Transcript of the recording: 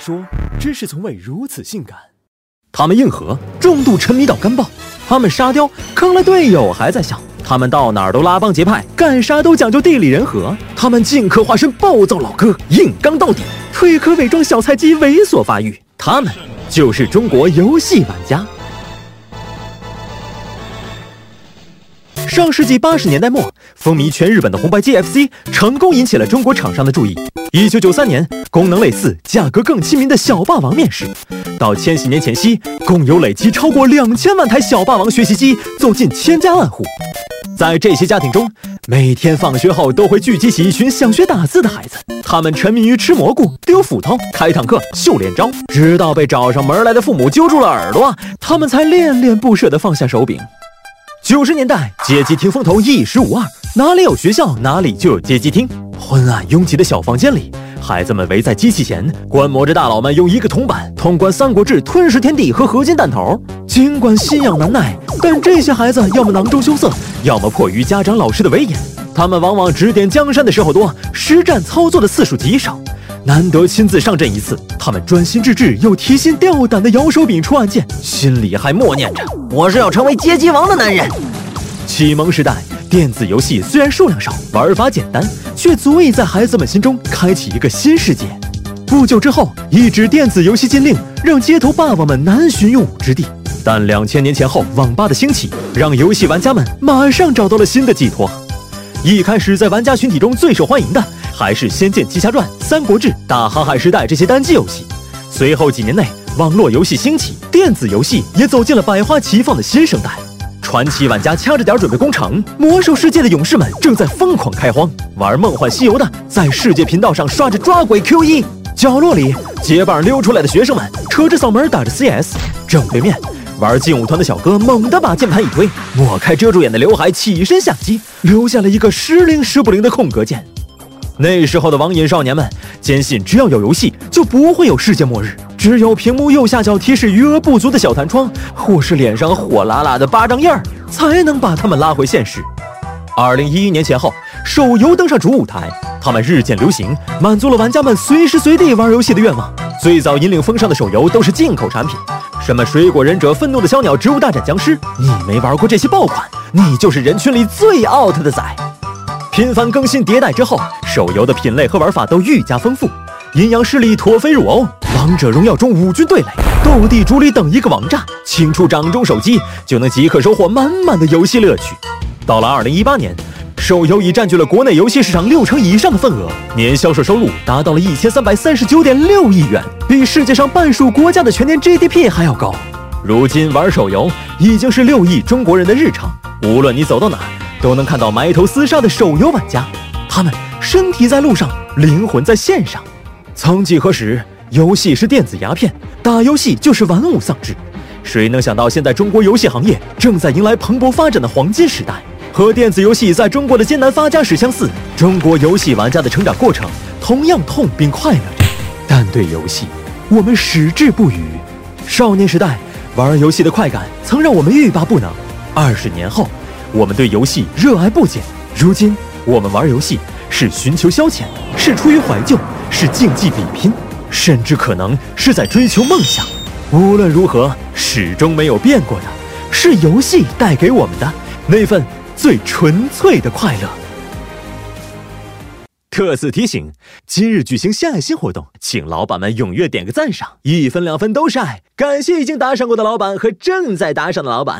说，知识从未如此性感。他们硬核，重度沉迷到干爆；他们沙雕，坑了队友还在笑；他们到哪儿都拉帮结派，干啥都讲究地理人和；他们尽可化身暴躁老哥，硬刚到底；退可伪装小菜鸡，猥琐发育。他们就是中国游戏玩家。上世纪八十年代末，风靡全日本的红白 GFC 成功引起了中国厂商的注意。一九九三年，功能类似、价格更亲民的小霸王面世。到千禧年前夕，共有累计超过两千万台小霸王学习机走进千家万户。在这些家庭中，每天放学后都会聚集起一群想学打字的孩子，他们沉迷于吃蘑菇、丢斧头、开坦克、秀连招，直到被找上门来的父母揪住了耳朵，他们才恋恋不舍地放下手柄。九十年代，街机厅风头一时无二，哪里有学校，哪里就有街机厅。昏暗拥挤的小房间里，孩子们围在机器前，观摩着大佬们用一个铜板通关《三国志》《吞噬天地》和合金弹头。尽管信仰难耐，但这些孩子要么囊中羞涩，要么迫于家长老师的威严，他们往往指点江山的时候多，实战操作的次数极少。难得亲自上阵一次，他们专心致志又提心吊胆地摇手柄出按键，心里还默念着：“我是要成为街机王的男人。”启蒙时代，电子游戏虽然数量少，玩法简单，却足以在孩子们心中开启一个新世界。不久之后，一纸电子游戏禁令让街头霸王们难寻用武之地。但两千年前后，网吧的兴起让游戏玩家们马上找到了新的寄托。一开始，在玩家群体中最受欢迎的。还是《仙剑奇侠传》《三国志》《大航海时代》这些单机游戏。随后几年内，网络游戏兴起，电子游戏也走进了百花齐放的新生代。传奇玩家掐着点准备攻城，魔兽世界的勇士们正在疯狂开荒，玩《梦幻西游》的在世界频道上刷着抓鬼 Q 一。角落里结伴溜出来的学生们扯着嗓门打着 CS。正对面，玩劲舞团的小哥猛地把键盘一推，抹开遮住眼的刘海，起身下机，留下了一个时灵时不灵的空格键。那时候的网瘾少年们坚信，只要有游戏，就不会有世界末日。只有屏幕右下角提示余额不足的小弹窗，或是脸上火辣辣的巴掌印儿，才能把他们拉回现实。二零一一年前后，手游登上主舞台，他们日渐流行，满足了玩家们随时随地玩游戏的愿望。最早引领风尚的手游都是进口产品，什么水果忍者、愤怒的小鸟、植物大战僵尸，你没玩过这些爆款，你就是人群里最 out 的仔。频繁更新迭代之后。手游的品类和玩法都愈加丰富，阴阳师里陀飞入欧，王者荣耀中五军对垒，斗地主里等一个王炸，轻触掌中手机就能即刻收获满满的游戏乐趣。到了二零一八年，手游已占据了国内游戏市场六成以上的份额，年销售收入达到了一千三百三十九点六亿元，比世界上半数国家的全年 GDP 还要高。如今玩手游已经是六亿中国人的日常，无论你走到哪，都能看到埋头厮杀的手游玩家，他们。身体在路上，灵魂在线上。曾几何时，游戏是电子鸦片，打游戏就是玩物丧志。谁能想到，现在中国游戏行业正在迎来蓬勃发展的黄金时代？和电子游戏在中国的艰难发家史相似，中国游戏玩家的成长过程同样痛并快乐着。但对游戏，我们矢志不渝。少年时代玩游戏的快感曾让我们欲罢不能。二十年后，我们对游戏热爱不减。如今，我们玩游戏。是寻求消遣，是出于怀旧，是竞技比拼，甚至可能是在追求梦想。无论如何，始终没有变过的，是游戏带给我们的那份最纯粹的快乐。特此提醒：今日举行献爱心活动，请老板们踊跃点个赞赏，一分两分都是爱。感谢已经打赏过的老板和正在打赏的老板。